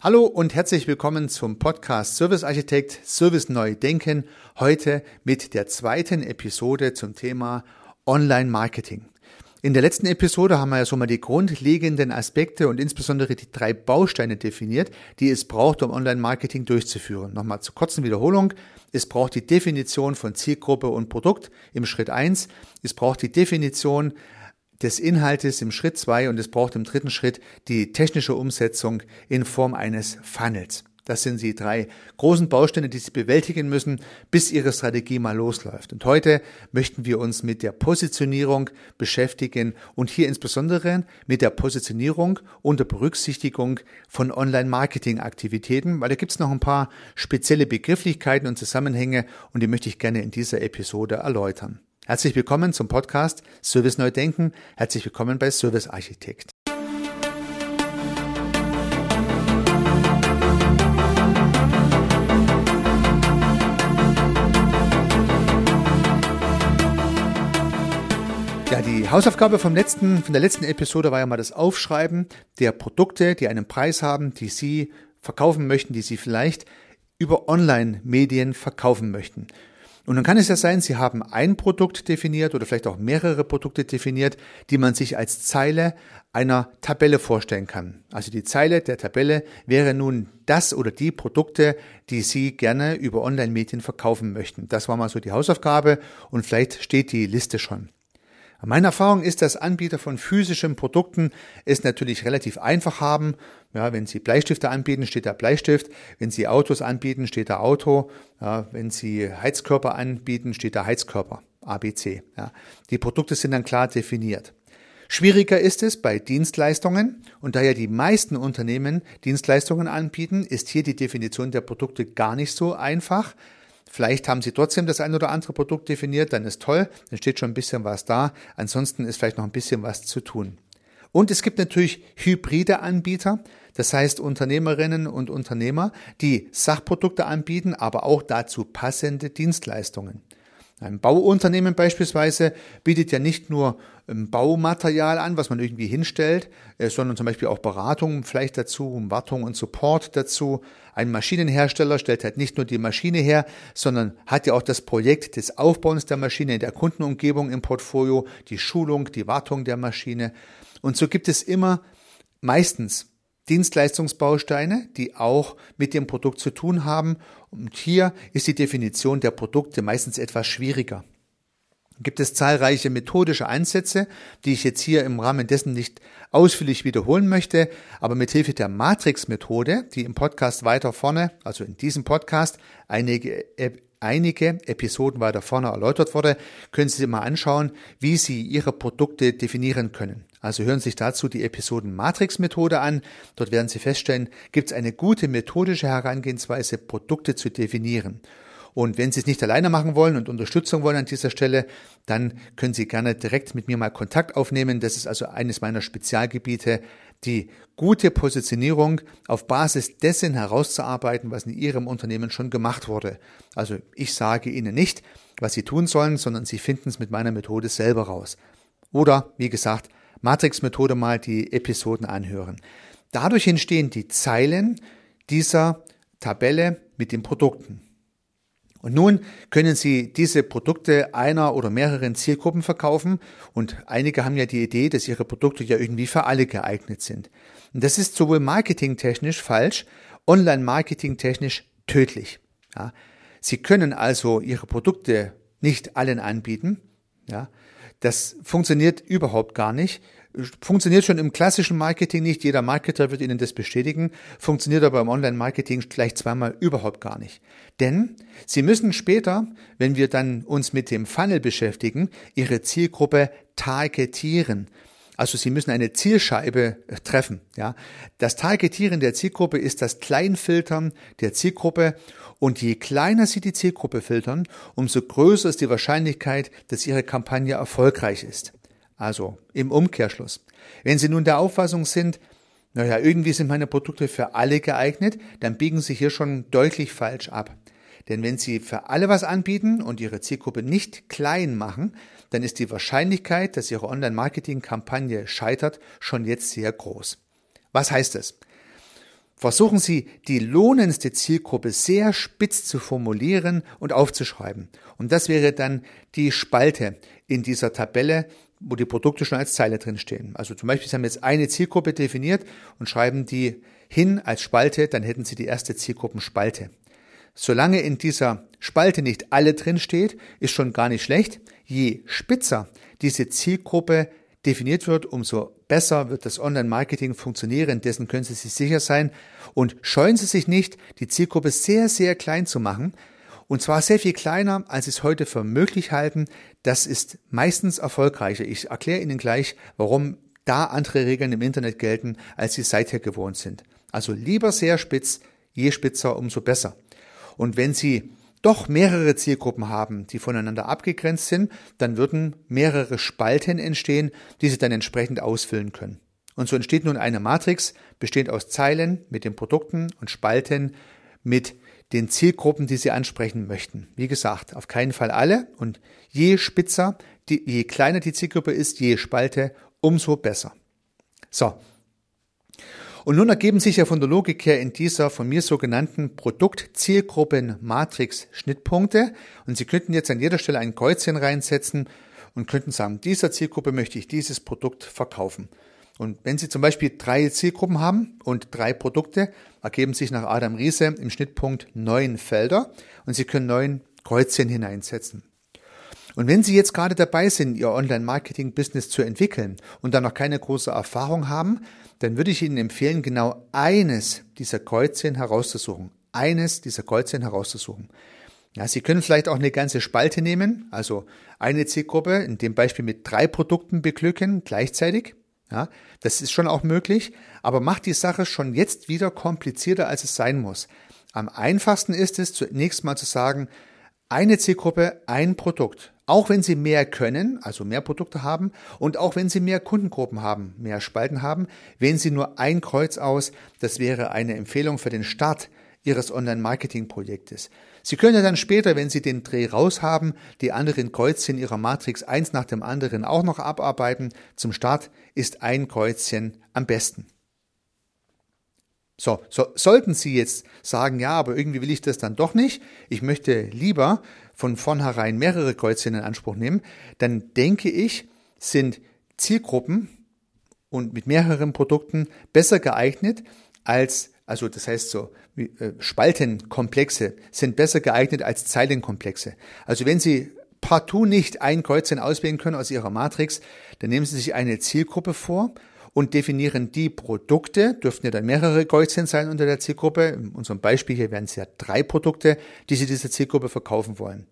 Hallo und herzlich willkommen zum Podcast Service Architekt Service Neu Denken. Heute mit der zweiten Episode zum Thema Online Marketing. In der letzten Episode haben wir ja so mal die grundlegenden Aspekte und insbesondere die drei Bausteine definiert, die es braucht, um Online-Marketing durchzuführen. Nochmal zur kurzen Wiederholung. Es braucht die Definition von Zielgruppe und Produkt im Schritt eins. Es braucht die Definition des Inhaltes im Schritt zwei und es braucht im dritten Schritt die technische Umsetzung in Form eines Funnels. Das sind die drei großen Bausteine, die Sie bewältigen müssen, bis Ihre Strategie mal losläuft. Und heute möchten wir uns mit der Positionierung beschäftigen und hier insbesondere mit der Positionierung unter Berücksichtigung von Online-Marketing-Aktivitäten, weil da gibt es noch ein paar spezielle Begrifflichkeiten und Zusammenhänge und die möchte ich gerne in dieser Episode erläutern. Herzlich willkommen zum Podcast Service Neu Denken. Herzlich willkommen bei Service Architekt. Ja, die Hausaufgabe vom letzten, von der letzten Episode war ja mal das Aufschreiben der Produkte, die einen Preis haben, die Sie verkaufen möchten, die Sie vielleicht über Online-Medien verkaufen möchten. Und dann kann es ja sein, Sie haben ein Produkt definiert oder vielleicht auch mehrere Produkte definiert, die man sich als Zeile einer Tabelle vorstellen kann. Also die Zeile der Tabelle wäre nun das oder die Produkte, die Sie gerne über Online-Medien verkaufen möchten. Das war mal so die Hausaufgabe und vielleicht steht die Liste schon. Meine Erfahrung ist, dass Anbieter von physischen Produkten es natürlich relativ einfach haben. Ja, wenn sie Bleistifte anbieten, steht da Bleistift. Wenn sie Autos anbieten, steht da Auto. Ja, wenn sie Heizkörper anbieten, steht da Heizkörper. ABC. Ja. Die Produkte sind dann klar definiert. Schwieriger ist es bei Dienstleistungen und da ja die meisten Unternehmen Dienstleistungen anbieten, ist hier die Definition der Produkte gar nicht so einfach. Vielleicht haben Sie trotzdem das ein oder andere Produkt definiert, dann ist toll, dann steht schon ein bisschen was da. Ansonsten ist vielleicht noch ein bisschen was zu tun. Und es gibt natürlich hybride Anbieter, das heißt Unternehmerinnen und Unternehmer, die Sachprodukte anbieten, aber auch dazu passende Dienstleistungen. Ein Bauunternehmen beispielsweise bietet ja nicht nur ähm, Baumaterial an, was man irgendwie hinstellt, äh, sondern zum Beispiel auch Beratung vielleicht dazu, Wartung und Support dazu. Ein Maschinenhersteller stellt halt nicht nur die Maschine her, sondern hat ja auch das Projekt des Aufbauens der Maschine in der Kundenumgebung im Portfolio, die Schulung, die Wartung der Maschine. Und so gibt es immer meistens Dienstleistungsbausteine, die auch mit dem Produkt zu tun haben. Und hier ist die Definition der Produkte meistens etwas schwieriger. Gibt es zahlreiche methodische Ansätze, die ich jetzt hier im Rahmen dessen nicht ausführlich wiederholen möchte, aber mit Hilfe der Matrix-Methode, die im Podcast weiter vorne, also in diesem Podcast, einige einige Episoden weiter vorne erläutert wurde, können Sie sich mal anschauen, wie Sie Ihre Produkte definieren können. Also hören Sie sich dazu die Episoden Matrix Methode an. Dort werden Sie feststellen, gibt es eine gute methodische Herangehensweise, Produkte zu definieren. Und wenn Sie es nicht alleine machen wollen und Unterstützung wollen an dieser Stelle, dann können Sie gerne direkt mit mir mal Kontakt aufnehmen. Das ist also eines meiner Spezialgebiete, die gute Positionierung auf Basis dessen herauszuarbeiten, was in Ihrem Unternehmen schon gemacht wurde. Also ich sage Ihnen nicht, was Sie tun sollen, sondern Sie finden es mit meiner Methode selber raus. Oder, wie gesagt, Matrix-Methode mal die Episoden anhören. Dadurch entstehen die Zeilen dieser Tabelle mit den Produkten. Und nun können Sie diese Produkte einer oder mehreren Zielgruppen verkaufen und einige haben ja die Idee, dass ihre Produkte ja irgendwie für alle geeignet sind. Und das ist sowohl marketingtechnisch falsch, online marketingtechnisch tödlich. Ja. Sie können also Ihre Produkte nicht allen anbieten. Ja. Das funktioniert überhaupt gar nicht. Funktioniert schon im klassischen Marketing nicht. Jeder Marketer wird Ihnen das bestätigen. Funktioniert aber im Online-Marketing gleich zweimal überhaupt gar nicht. Denn Sie müssen später, wenn wir dann uns mit dem Funnel beschäftigen, Ihre Zielgruppe targetieren. Also Sie müssen eine Zielscheibe äh, treffen. Ja, das Targetieren der Zielgruppe ist das Kleinfiltern der Zielgruppe und je kleiner Sie die Zielgruppe filtern, umso größer ist die Wahrscheinlichkeit, dass Ihre Kampagne erfolgreich ist. Also im Umkehrschluss. Wenn Sie nun der Auffassung sind, naja, irgendwie sind meine Produkte für alle geeignet, dann biegen Sie hier schon deutlich falsch ab. Denn wenn Sie für alle was anbieten und Ihre Zielgruppe nicht klein machen, dann ist die Wahrscheinlichkeit, dass Ihre Online-Marketing-Kampagne scheitert, schon jetzt sehr groß. Was heißt es? versuchen Sie, die lohnendste Zielgruppe sehr spitz zu formulieren und aufzuschreiben. Und das wäre dann die Spalte in dieser Tabelle, wo die Produkte schon als Zeile drin stehen. Also zum Beispiel, Sie haben jetzt eine Zielgruppe definiert und schreiben die hin als Spalte, dann hätten Sie die erste Zielgruppenspalte. Solange in dieser Spalte nicht alle drin steht, ist schon gar nicht schlecht. Je spitzer diese Zielgruppe definiert wird, umso besser wird das Online-Marketing funktionieren. Dessen können Sie sich sicher sein. Und scheuen Sie sich nicht, die Zielgruppe sehr, sehr klein zu machen. Und zwar sehr viel kleiner, als Sie es heute für möglich halten. Das ist meistens erfolgreicher. Ich erkläre Ihnen gleich, warum da andere Regeln im Internet gelten, als Sie seither gewohnt sind. Also lieber sehr spitz, je spitzer, umso besser. Und wenn Sie doch mehrere Zielgruppen haben, die voneinander abgegrenzt sind, dann würden mehrere Spalten entstehen, die Sie dann entsprechend ausfüllen können. Und so entsteht nun eine Matrix, bestehend aus Zeilen mit den Produkten und Spalten mit den Zielgruppen, die Sie ansprechen möchten. Wie gesagt, auf keinen Fall alle und je spitzer, die, je kleiner die Zielgruppe ist, je Spalte, umso besser. So, und nun ergeben sich ja von der Logik her in dieser von mir sogenannten Produkt-Zielgruppen-Matrix Schnittpunkte. Und Sie könnten jetzt an jeder Stelle ein Kreuzchen reinsetzen und könnten sagen, dieser Zielgruppe möchte ich dieses Produkt verkaufen. Und wenn Sie zum Beispiel drei Zielgruppen haben und drei Produkte, ergeben sich nach Adam Riese im Schnittpunkt neun Felder und Sie können neun Kreuzchen hineinsetzen. Und wenn Sie jetzt gerade dabei sind, Ihr Online-Marketing-Business zu entwickeln und da noch keine große Erfahrung haben, dann würde ich Ihnen empfehlen, genau eines dieser Kreuzchen herauszusuchen. Eines dieser Kreuzchen herauszusuchen. Ja, Sie können vielleicht auch eine ganze Spalte nehmen, also eine Zielgruppe, in dem Beispiel mit drei Produkten beglücken gleichzeitig. Ja, das ist schon auch möglich, aber macht die Sache schon jetzt wieder komplizierter, als es sein muss. Am einfachsten ist es, zunächst mal zu sagen, eine Zielgruppe, ein Produkt. Auch wenn Sie mehr können, also mehr Produkte haben und auch wenn Sie mehr Kundengruppen haben, mehr Spalten haben, wählen Sie nur ein Kreuz aus. Das wäre eine Empfehlung für den Start Ihres Online-Marketing-Projektes. Sie können ja dann später, wenn Sie den Dreh raus haben, die anderen Kreuzchen Ihrer Matrix eins nach dem anderen auch noch abarbeiten. Zum Start ist ein Kreuzchen am besten. So, so, sollten Sie jetzt sagen, ja, aber irgendwie will ich das dann doch nicht, ich möchte lieber von vornherein mehrere Kreuzchen in Anspruch nehmen, dann denke ich, sind Zielgruppen und mit mehreren Produkten besser geeignet als, also das heißt so, äh, Spaltenkomplexe sind besser geeignet als Zeilenkomplexe. Also wenn Sie partout nicht ein Kreuzchen auswählen können aus Ihrer Matrix, dann nehmen Sie sich eine Zielgruppe vor und definieren die Produkte, dürften ja dann mehrere Kreuzchen sein unter der Zielgruppe. In unserem Beispiel hier wären es ja drei Produkte, die Sie dieser Zielgruppe verkaufen wollen.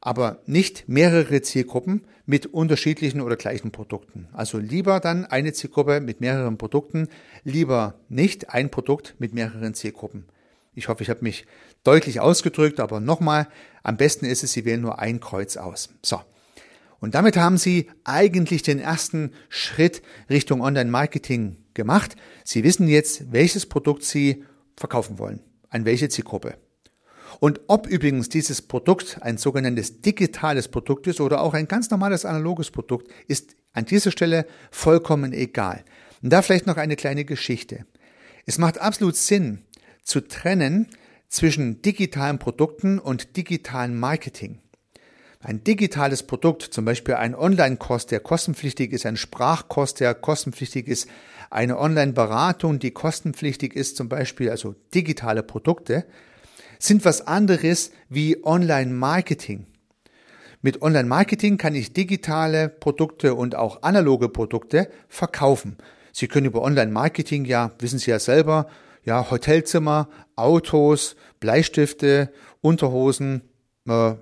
Aber nicht mehrere Zielgruppen mit unterschiedlichen oder gleichen Produkten. Also lieber dann eine Zielgruppe mit mehreren Produkten, lieber nicht ein Produkt mit mehreren Zielgruppen. Ich hoffe, ich habe mich deutlich ausgedrückt, aber nochmal, am besten ist es, Sie wählen nur ein Kreuz aus. So. Und damit haben Sie eigentlich den ersten Schritt Richtung Online-Marketing gemacht. Sie wissen jetzt, welches Produkt Sie verkaufen wollen, an welche Zielgruppe. Und ob übrigens dieses Produkt ein sogenanntes digitales Produkt ist oder auch ein ganz normales analoges Produkt, ist an dieser Stelle vollkommen egal. Und da vielleicht noch eine kleine Geschichte. Es macht absolut Sinn zu trennen zwischen digitalen Produkten und digitalen Marketing. Ein digitales Produkt, zum Beispiel ein Online-Kurs, der kostenpflichtig ist, ein Sprachkurs, der kostenpflichtig ist, eine Online-Beratung, die kostenpflichtig ist, zum Beispiel, also digitale Produkte, sind was anderes wie Online-Marketing. Mit Online-Marketing kann ich digitale Produkte und auch analoge Produkte verkaufen. Sie können über Online-Marketing ja, wissen Sie ja selber, ja, Hotelzimmer, Autos, Bleistifte, Unterhosen, äh,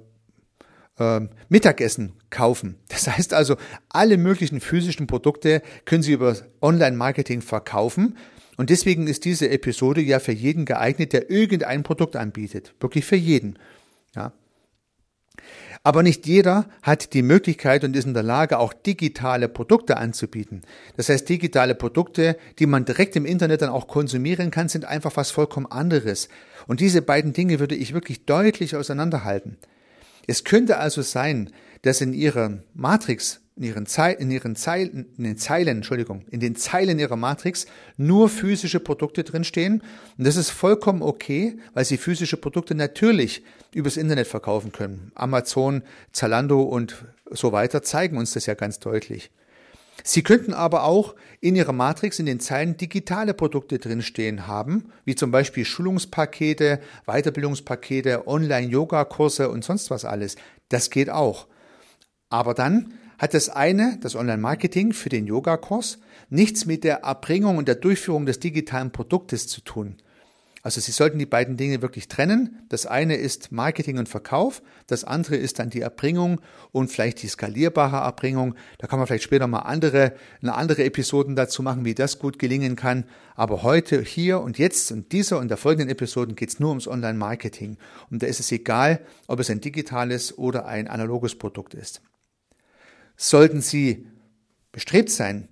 äh, Mittagessen kaufen. Das heißt also, alle möglichen physischen Produkte können Sie über Online-Marketing verkaufen. Und deswegen ist diese Episode ja für jeden geeignet, der irgendein Produkt anbietet. Wirklich für jeden. Ja. Aber nicht jeder hat die Möglichkeit und ist in der Lage, auch digitale Produkte anzubieten. Das heißt, digitale Produkte, die man direkt im Internet dann auch konsumieren kann, sind einfach was vollkommen anderes. Und diese beiden Dinge würde ich wirklich deutlich auseinanderhalten. Es könnte also sein, dass in Ihrer Matrix in ihren, Zei in ihren Zeilen, in den Zeilen, Entschuldigung, in den Zeilen ihrer Matrix nur physische Produkte drinstehen. Und das ist vollkommen okay, weil sie physische Produkte natürlich übers Internet verkaufen können. Amazon, Zalando und so weiter zeigen uns das ja ganz deutlich. Sie könnten aber auch in Ihrer Matrix in den Zeilen digitale Produkte drinstehen haben, wie zum Beispiel Schulungspakete, Weiterbildungspakete, Online-Yoga-Kurse und sonst was alles. Das geht auch. Aber dann hat das eine, das Online-Marketing für den Yogakurs, nichts mit der Erbringung und der Durchführung des digitalen Produktes zu tun. Also Sie sollten die beiden Dinge wirklich trennen. Das eine ist Marketing und Verkauf, das andere ist dann die Erbringung und vielleicht die skalierbare Erbringung. Da kann man vielleicht später mal andere, eine andere Episoden dazu machen, wie das gut gelingen kann. Aber heute, hier und jetzt und dieser und der folgenden Episoden geht es nur ums Online-Marketing. Und da ist es egal, ob es ein digitales oder ein analoges Produkt ist. Sollten Sie bestrebt sein,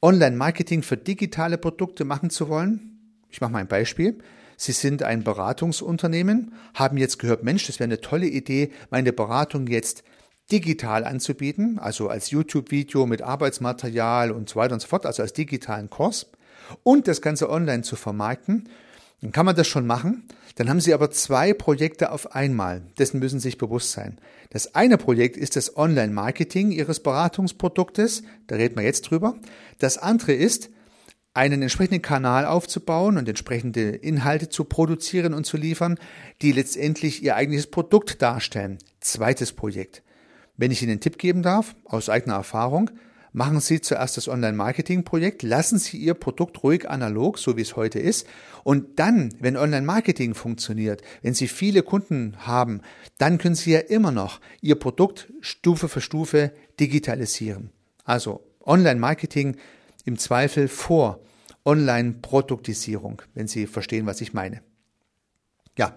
Online-Marketing für digitale Produkte machen zu wollen, ich mache mal ein Beispiel. Sie sind ein Beratungsunternehmen, haben jetzt gehört, Mensch, das wäre eine tolle Idee, meine Beratung jetzt digital anzubieten, also als YouTube-Video mit Arbeitsmaterial und so weiter und so fort, also als digitalen Kurs und das Ganze online zu vermarkten dann kann man das schon machen. Dann haben Sie aber zwei Projekte auf einmal. Dessen müssen Sie sich bewusst sein. Das eine Projekt ist das Online-Marketing Ihres Beratungsproduktes. Da reden wir jetzt drüber. Das andere ist, einen entsprechenden Kanal aufzubauen und entsprechende Inhalte zu produzieren und zu liefern, die letztendlich Ihr eigentliches Produkt darstellen. Zweites Projekt. Wenn ich Ihnen einen Tipp geben darf, aus eigener Erfahrung, Machen Sie zuerst das Online-Marketing-Projekt, lassen Sie Ihr Produkt ruhig analog, so wie es heute ist. Und dann, wenn Online-Marketing funktioniert, wenn Sie viele Kunden haben, dann können Sie ja immer noch Ihr Produkt Stufe für Stufe digitalisieren. Also Online-Marketing im Zweifel vor Online-Produktisierung, wenn Sie verstehen, was ich meine. Ja,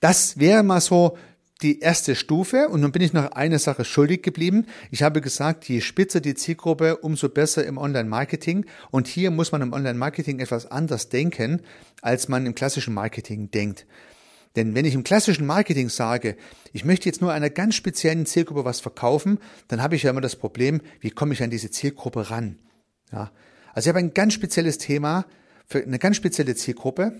das wäre mal so die erste Stufe und nun bin ich noch eine Sache schuldig geblieben. Ich habe gesagt, je spitzer die Zielgruppe, umso besser im Online-Marketing. Und hier muss man im Online-Marketing etwas anders denken, als man im klassischen Marketing denkt. Denn wenn ich im klassischen Marketing sage, ich möchte jetzt nur einer ganz speziellen Zielgruppe was verkaufen, dann habe ich ja immer das Problem, wie komme ich an diese Zielgruppe ran? Ja. Also ich habe ein ganz spezielles Thema für eine ganz spezielle Zielgruppe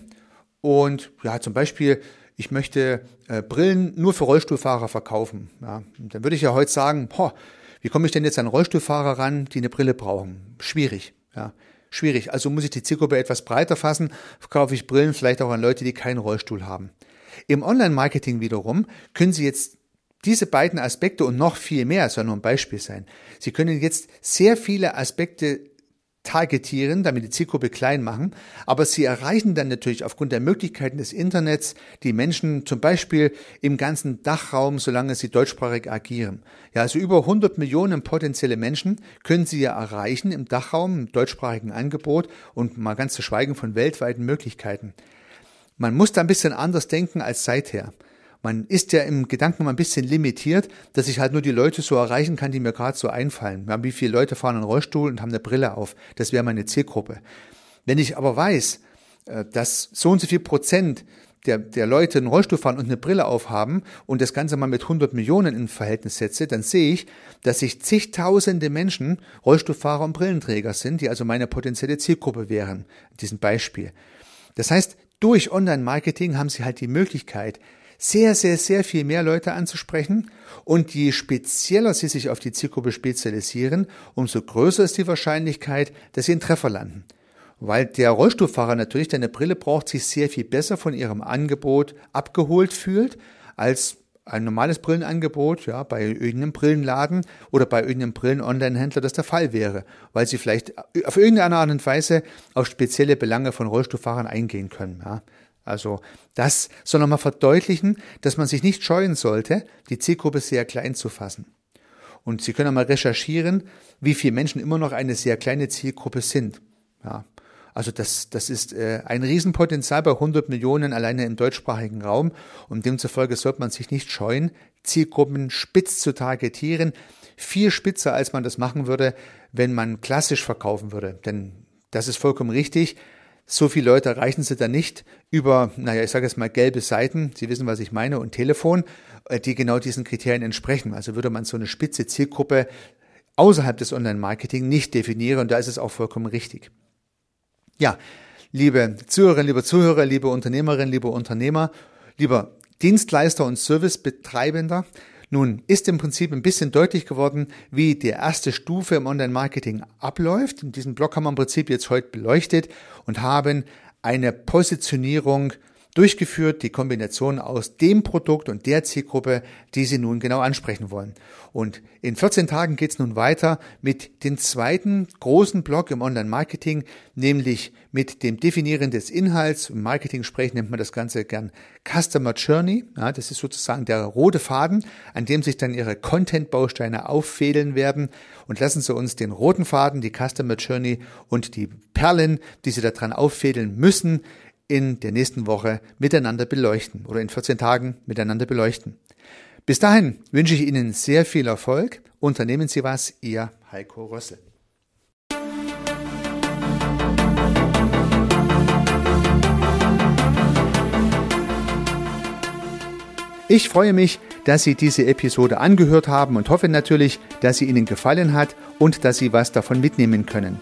und ja, zum Beispiel ich möchte äh, Brillen nur für Rollstuhlfahrer verkaufen. Ja, dann würde ich ja heute sagen, boah, wie komme ich denn jetzt an Rollstuhlfahrer ran, die eine Brille brauchen? Schwierig, ja. Schwierig. Also muss ich die Zielgruppe etwas breiter fassen, verkaufe ich Brillen vielleicht auch an Leute, die keinen Rollstuhl haben. Im Online-Marketing wiederum können Sie jetzt diese beiden Aspekte und noch viel mehr, soll nur ein Beispiel sein. Sie können jetzt sehr viele Aspekte targetieren, damit die Zielgruppe klein machen, aber sie erreichen dann natürlich aufgrund der Möglichkeiten des Internets die Menschen zum Beispiel im ganzen Dachraum, solange sie deutschsprachig agieren. Ja, also über 100 Millionen potenzielle Menschen können sie ja erreichen im Dachraum, im deutschsprachigen Angebot und mal ganz zu schweigen von weltweiten Möglichkeiten. Man muss da ein bisschen anders denken als seither. Man ist ja im Gedanken mal ein bisschen limitiert, dass ich halt nur die Leute so erreichen kann, die mir gerade so einfallen. Ja, wie viele Leute fahren einen Rollstuhl und haben eine Brille auf? Das wäre meine Zielgruppe. Wenn ich aber weiß, äh, dass so und so viel Prozent der, der Leute einen Rollstuhl fahren und eine Brille aufhaben und das Ganze mal mit 100 Millionen in Verhältnis setze, dann sehe ich, dass sich zigtausende Menschen Rollstuhlfahrer und Brillenträger sind, die also meine potenzielle Zielgruppe wären, in diesem Beispiel. Das heißt, durch Online-Marketing haben sie halt die Möglichkeit, sehr, sehr, sehr viel mehr Leute anzusprechen. Und je spezieller Sie sich auf die Zielgruppe spezialisieren, umso größer ist die Wahrscheinlichkeit, dass Sie einen Treffer landen. Weil der Rollstuhlfahrer natürlich, der eine Brille braucht, sich sehr viel besser von Ihrem Angebot abgeholt fühlt, als ein normales Brillenangebot, ja, bei irgendeinem Brillenladen oder bei irgendeinem Brillen-Online-Händler das der Fall wäre, weil sie vielleicht auf irgendeine Art und Weise auf spezielle Belange von Rollstuhlfahrern eingehen können, ja. Also das soll nochmal verdeutlichen, dass man sich nicht scheuen sollte, die Zielgruppe sehr klein zu fassen. Und Sie können mal recherchieren, wie viele Menschen immer noch eine sehr kleine Zielgruppe sind. Ja, also das, das ist äh, ein Riesenpotenzial bei 100 Millionen alleine im deutschsprachigen Raum und demzufolge sollte man sich nicht scheuen, Zielgruppen spitz zu targetieren, viel spitzer, als man das machen würde, wenn man klassisch verkaufen würde. Denn das ist vollkommen richtig. So viele Leute erreichen sie dann nicht über, naja, ich sage jetzt mal gelbe Seiten, Sie wissen, was ich meine, und Telefon, äh, die genau diesen Kriterien entsprechen. Also würde man so eine spitze Zielgruppe außerhalb des Online-Marketing nicht definiere und da ist es auch vollkommen richtig. Ja, liebe Zuhörerinnen, liebe Zuhörer, liebe Unternehmerinnen, liebe Unternehmer, lieber Dienstleister und Servicebetreibender, nun ist im Prinzip ein bisschen deutlich geworden, wie die erste Stufe im Online-Marketing abläuft. In diesem Blog haben wir im Prinzip jetzt heute beleuchtet und haben eine Positionierung durchgeführt, die Kombination aus dem Produkt und der Zielgruppe, die Sie nun genau ansprechen wollen. Und in 14 Tagen geht es nun weiter mit dem zweiten großen Block im Online-Marketing, nämlich mit dem Definieren des Inhalts. Im Marketing-Sprech nennt man das Ganze gern Customer Journey. Ja, das ist sozusagen der rote Faden, an dem sich dann Ihre Content-Bausteine auffädeln werden. Und lassen Sie uns den roten Faden, die Customer Journey und die Perlen, die Sie daran auffädeln müssen, in der nächsten Woche miteinander beleuchten oder in 14 Tagen miteinander beleuchten. Bis dahin wünsche ich Ihnen sehr viel Erfolg. Unternehmen Sie was, Ihr Heiko Rössel. Ich freue mich, dass Sie diese Episode angehört haben und hoffe natürlich, dass sie Ihnen gefallen hat und dass Sie was davon mitnehmen können.